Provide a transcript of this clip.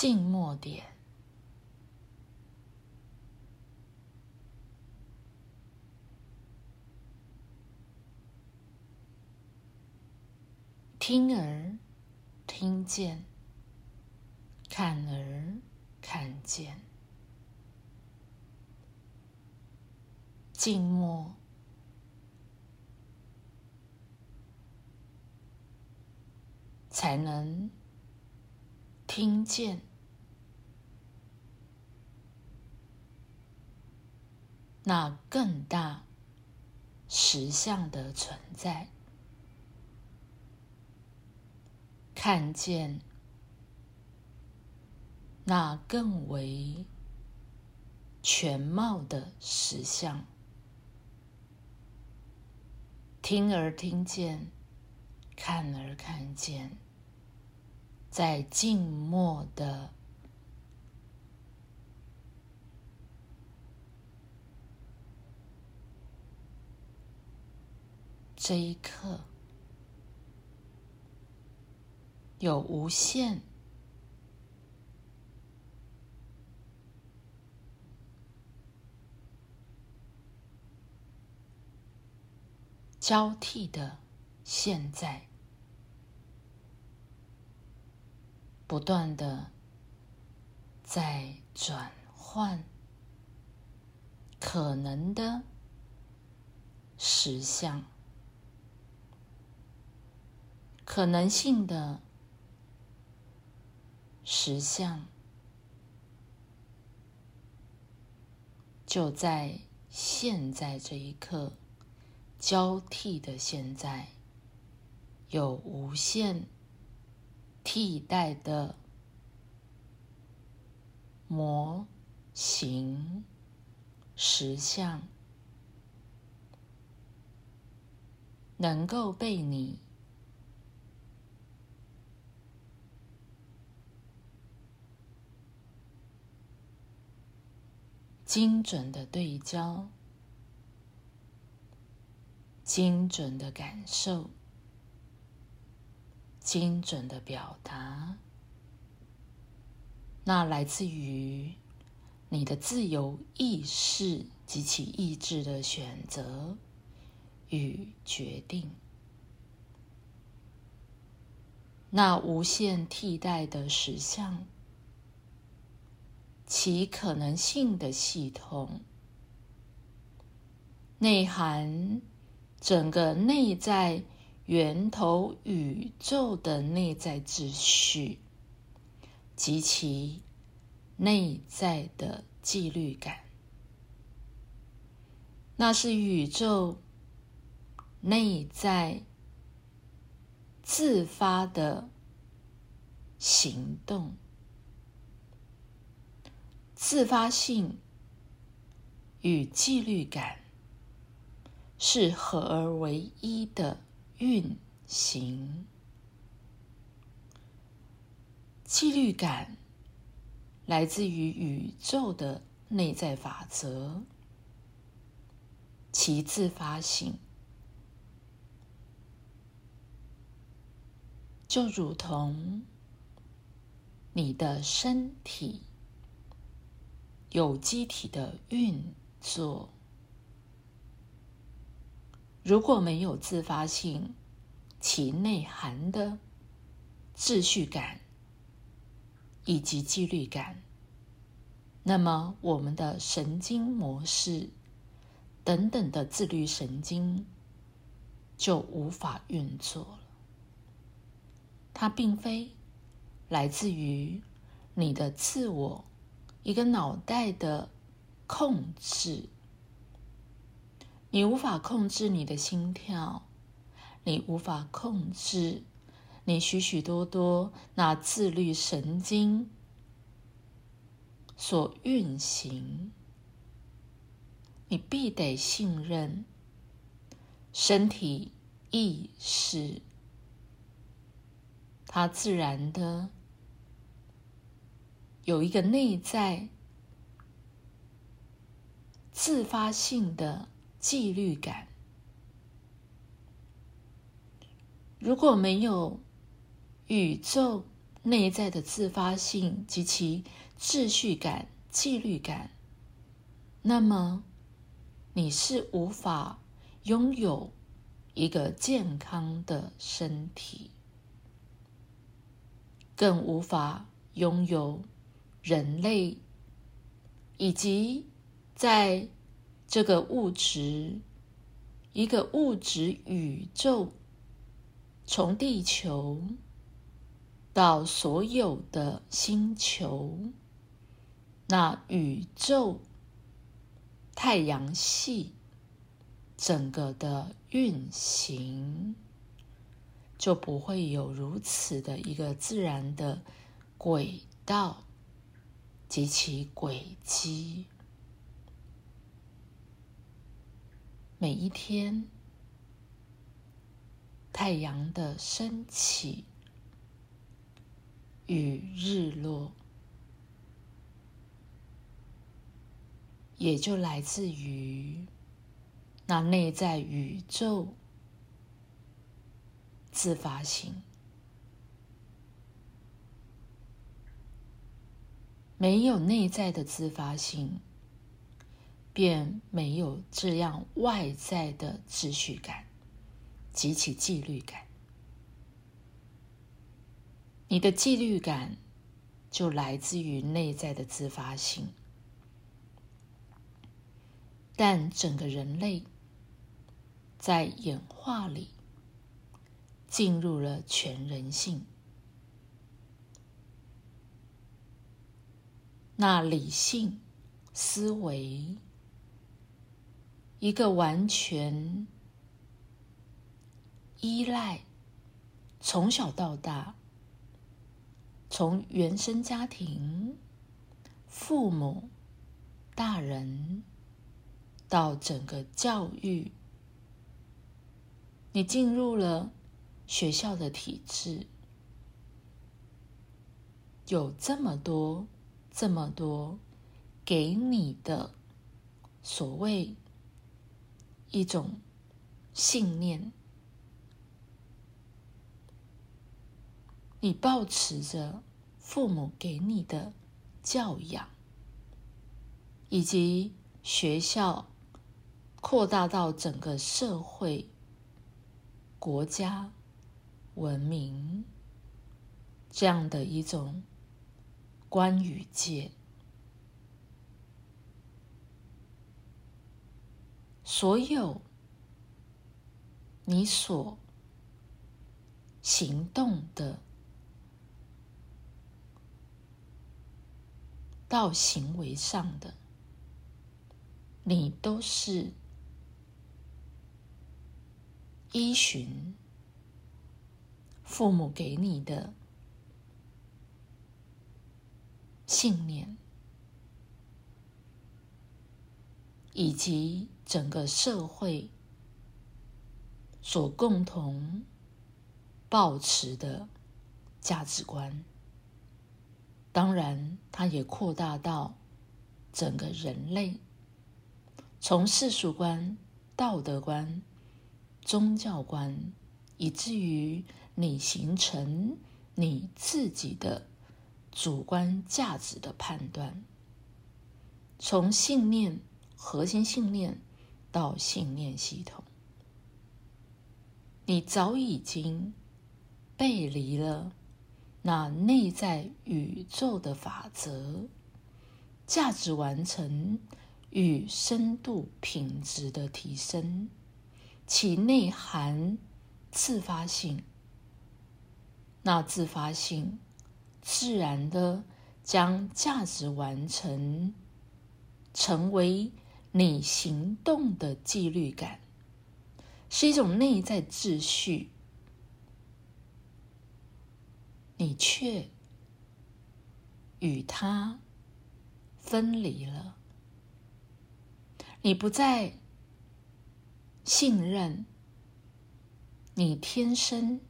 静默点，听而听见，看而看见，静默。才能听见那更大实相的存在，看见那更为全貌的实相，听而听见，看而看见。在静默的这一刻，有无限交替的现在。不断的在转换可能的实相，可能性的实相，就在现在这一刻交替的现在，有无限。替代的模型实相，能够被你精准的对焦、精准的感受。精准的表达，那来自于你的自由意识及其意志的选择与决定，那无限替代的实相，其可能性的系统，内涵整个内在。源头宇宙的内在秩序及其内在的纪律感，那是宇宙内在自发的行动，自发性与纪律感是合而为一的。运行纪律感来自于宇宙的内在法则，其自发性就如同你的身体有机体的运作。如果没有自发性，其内涵的秩序感以及纪律感，那么我们的神经模式等等的自律神经就无法运作了。它并非来自于你的自我一个脑袋的控制。你无法控制你的心跳，你无法控制你许许多多那自律神经所运行。你必得信任身体意识，它自然的有一个内在自发性的。纪律感，如果没有宇宙内在的自发性及其秩序感、纪律感，那么你是无法拥有一个健康的身体，更无法拥有人类以及在这个物质、一个物质宇宙，从地球。到所有的星球，那宇宙、太阳系整个的运行，就不会有如此的一个自然的轨道及其轨迹。每一天，太阳的升起。与日落，也就来自于那内在宇宙自发性。没有内在的自发性，便没有这样外在的秩序感及其纪律感。你的纪律感就来自于内在的自发性，但整个人类在演化里进入了全人性，那理性思维，一个完全依赖从小到大。从原生家庭、父母、大人到整个教育，你进入了学校的体制，有这么多、这么多给你的所谓一种信念。你保持着父母给你的教养，以及学校扩大到整个社会、国家、文明这样的一种关与界，所有你所行动的。到行为上的，你都是依循父母给你的信念，以及整个社会所共同保持的价值观。当然，它也扩大到整个人类，从世俗观、道德观、宗教观，以至于你形成你自己的主观价值的判断，从信念、核心信念到信念系统，你早已经背离了。那内在宇宙的法则、价值完成与深度品质的提升，其内涵自发性。那自发性自然的将价值完成成为你行动的纪律感，是一种内在秩序。你却与他分离了，你不再信任你天生